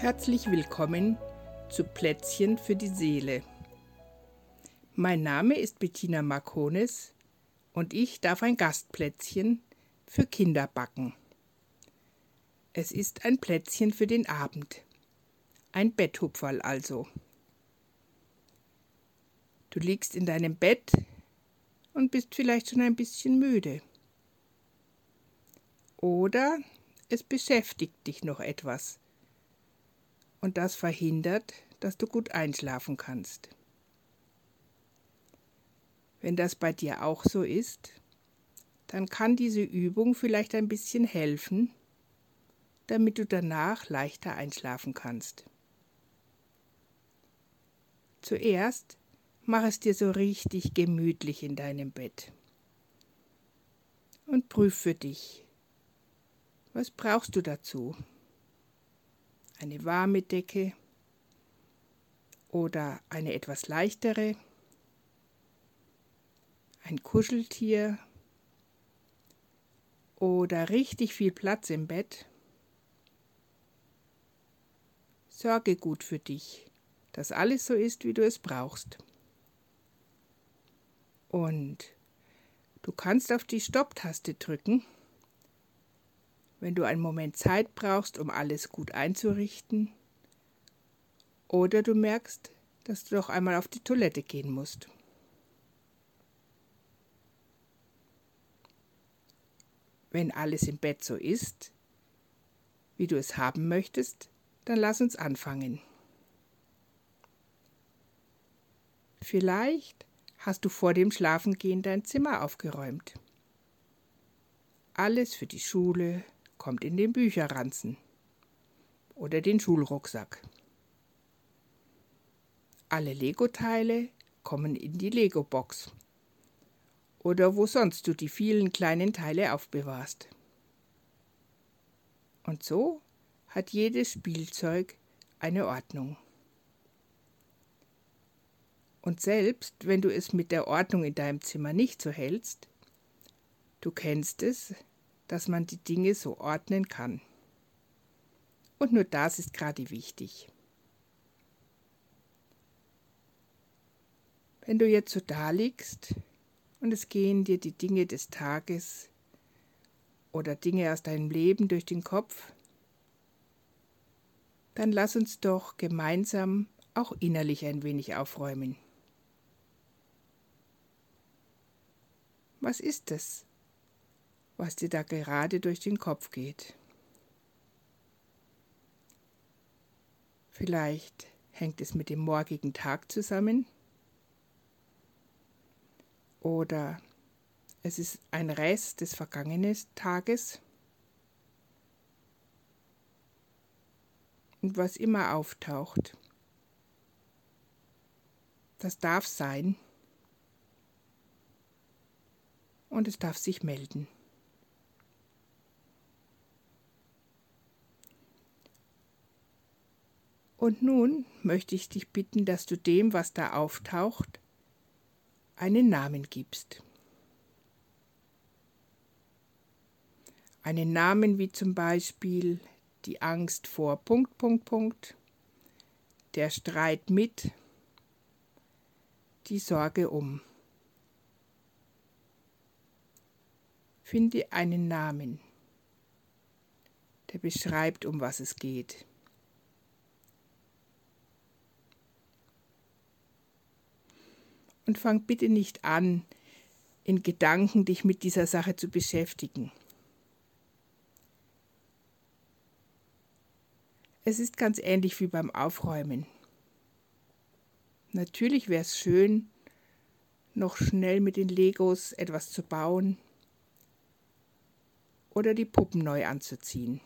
Herzlich willkommen zu Plätzchen für die Seele. Mein Name ist Bettina Marconis und ich darf ein Gastplätzchen für Kinder backen. Es ist ein Plätzchen für den Abend. Ein Betthupferl also. Du liegst in deinem Bett und bist vielleicht schon ein bisschen müde. Oder es beschäftigt dich noch etwas. Und das verhindert, dass du gut einschlafen kannst. Wenn das bei dir auch so ist, dann kann diese Übung vielleicht ein bisschen helfen, damit du danach leichter einschlafen kannst. Zuerst mach es dir so richtig gemütlich in deinem Bett und prüf für dich, was brauchst du dazu? Eine warme Decke oder eine etwas leichtere? Ein Kuscheltier oder richtig viel Platz im Bett? Sorge gut für dich, dass alles so ist, wie du es brauchst. Und du kannst auf die Stopptaste drücken wenn du einen Moment Zeit brauchst, um alles gut einzurichten, oder du merkst, dass du doch einmal auf die Toilette gehen musst. Wenn alles im Bett so ist, wie du es haben möchtest, dann lass uns anfangen. Vielleicht hast du vor dem Schlafengehen dein Zimmer aufgeräumt. Alles für die Schule, kommt in den Bücherranzen oder den Schulrucksack. Alle Lego-Teile kommen in die Lego-Box oder wo sonst du die vielen kleinen Teile aufbewahrst. Und so hat jedes Spielzeug eine Ordnung. Und selbst wenn du es mit der Ordnung in deinem Zimmer nicht so hältst, du kennst es, dass man die Dinge so ordnen kann. Und nur das ist gerade wichtig. Wenn du jetzt so da liegst und es gehen dir die Dinge des Tages oder Dinge aus deinem Leben durch den Kopf, dann lass uns doch gemeinsam auch innerlich ein wenig aufräumen. Was ist es, was dir da gerade durch den Kopf geht. Vielleicht hängt es mit dem morgigen Tag zusammen oder es ist ein Rest des vergangenen Tages. Und was immer auftaucht, das darf sein und es darf sich melden. Und nun möchte ich dich bitten, dass du dem, was da auftaucht, einen Namen gibst. Einen Namen wie zum Beispiel die Angst vor Punkt, Punkt, Punkt, der Streit mit, die Sorge um. Finde einen Namen, der beschreibt, um was es geht. Und fang bitte nicht an, in Gedanken dich mit dieser Sache zu beschäftigen. Es ist ganz ähnlich wie beim Aufräumen. Natürlich wäre es schön, noch schnell mit den Legos etwas zu bauen oder die Puppen neu anzuziehen.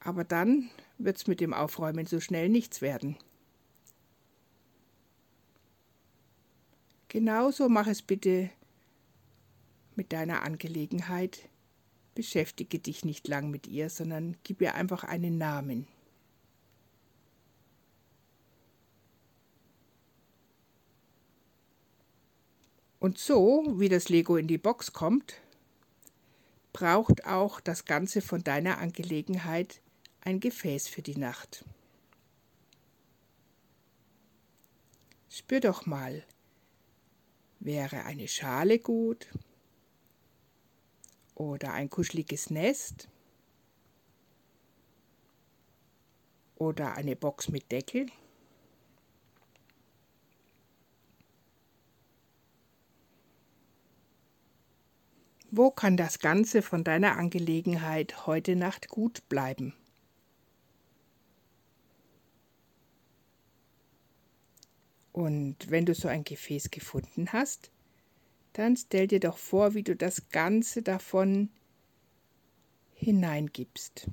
Aber dann wird es mit dem Aufräumen so schnell nichts werden. Genauso mach es bitte mit deiner Angelegenheit. Beschäftige dich nicht lang mit ihr, sondern gib ihr einfach einen Namen. Und so, wie das Lego in die Box kommt, braucht auch das Ganze von deiner Angelegenheit ein Gefäß für die Nacht. Spür doch mal, wäre eine Schale gut oder ein kuscheliges Nest oder eine Box mit Deckel. Wo kann das Ganze von deiner Angelegenheit heute Nacht gut bleiben? Und wenn du so ein Gefäß gefunden hast, dann stell dir doch vor, wie du das Ganze davon hineingibst.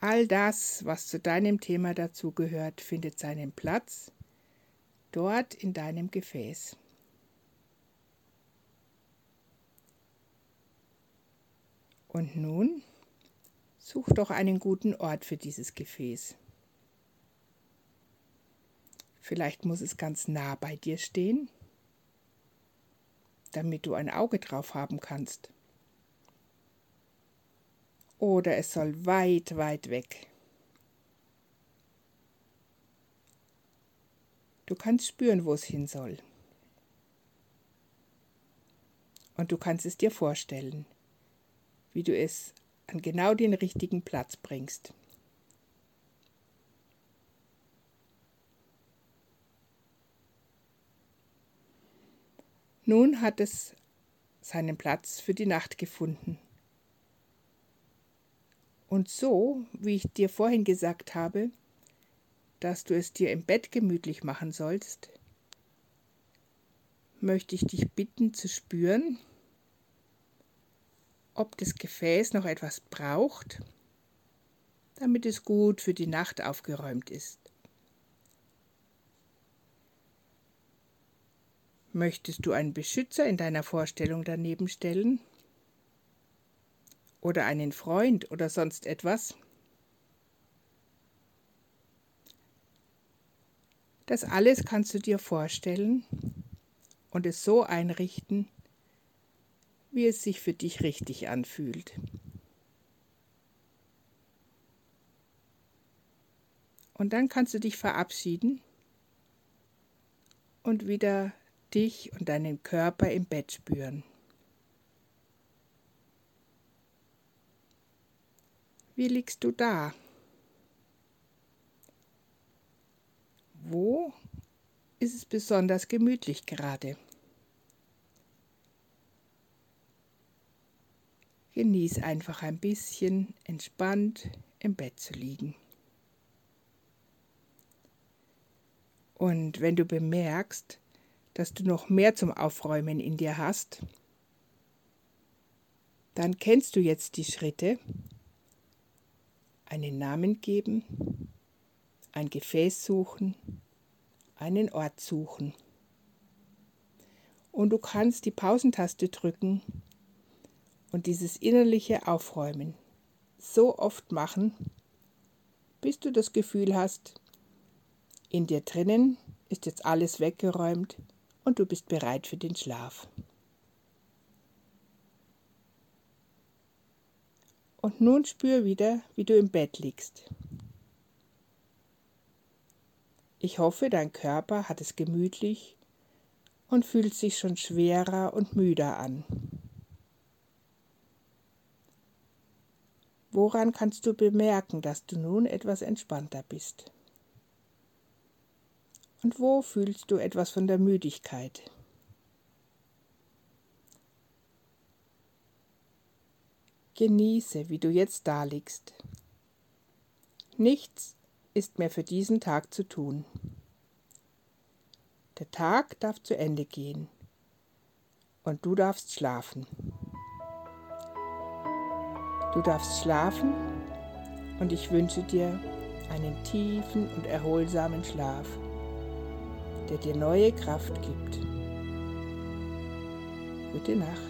All das, was zu deinem Thema dazugehört, findet seinen Platz dort in deinem Gefäß. Und nun such doch einen guten Ort für dieses Gefäß. Vielleicht muss es ganz nah bei dir stehen, damit du ein Auge drauf haben kannst. Oder es soll weit, weit weg. Du kannst spüren, wo es hin soll. Und du kannst es dir vorstellen wie du es an genau den richtigen Platz bringst. Nun hat es seinen Platz für die Nacht gefunden. Und so, wie ich dir vorhin gesagt habe, dass du es dir im Bett gemütlich machen sollst, möchte ich dich bitten zu spüren, ob das Gefäß noch etwas braucht, damit es gut für die Nacht aufgeräumt ist. Möchtest du einen Beschützer in deiner Vorstellung daneben stellen? Oder einen Freund oder sonst etwas? Das alles kannst du dir vorstellen und es so einrichten, wie es sich für dich richtig anfühlt. Und dann kannst du dich verabschieden und wieder dich und deinen Körper im Bett spüren. Wie liegst du da? Wo ist es besonders gemütlich gerade? Genieß einfach ein bisschen entspannt im Bett zu liegen. Und wenn du bemerkst, dass du noch mehr zum Aufräumen in dir hast, dann kennst du jetzt die Schritte. Einen Namen geben, ein Gefäß suchen, einen Ort suchen. Und du kannst die Pausentaste drücken und dieses innerliche Aufräumen so oft machen, bis du das Gefühl hast, in dir drinnen ist jetzt alles weggeräumt und du bist bereit für den Schlaf. Und nun spür wieder, wie du im Bett liegst. Ich hoffe, dein Körper hat es gemütlich und fühlt sich schon schwerer und müder an. Woran kannst du bemerken, dass du nun etwas entspannter bist? Und wo fühlst du etwas von der Müdigkeit? Genieße, wie du jetzt da liegst. Nichts ist mehr für diesen Tag zu tun. Der Tag darf zu Ende gehen und du darfst schlafen. Du darfst schlafen und ich wünsche dir einen tiefen und erholsamen Schlaf, der dir neue Kraft gibt. Gute Nacht.